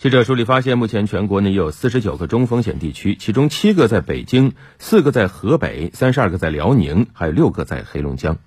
记者梳理发现目前全国呢有四十九个中风险地区其中七个在北京四个在河北三十二个在辽宁还有六个在黑龙江。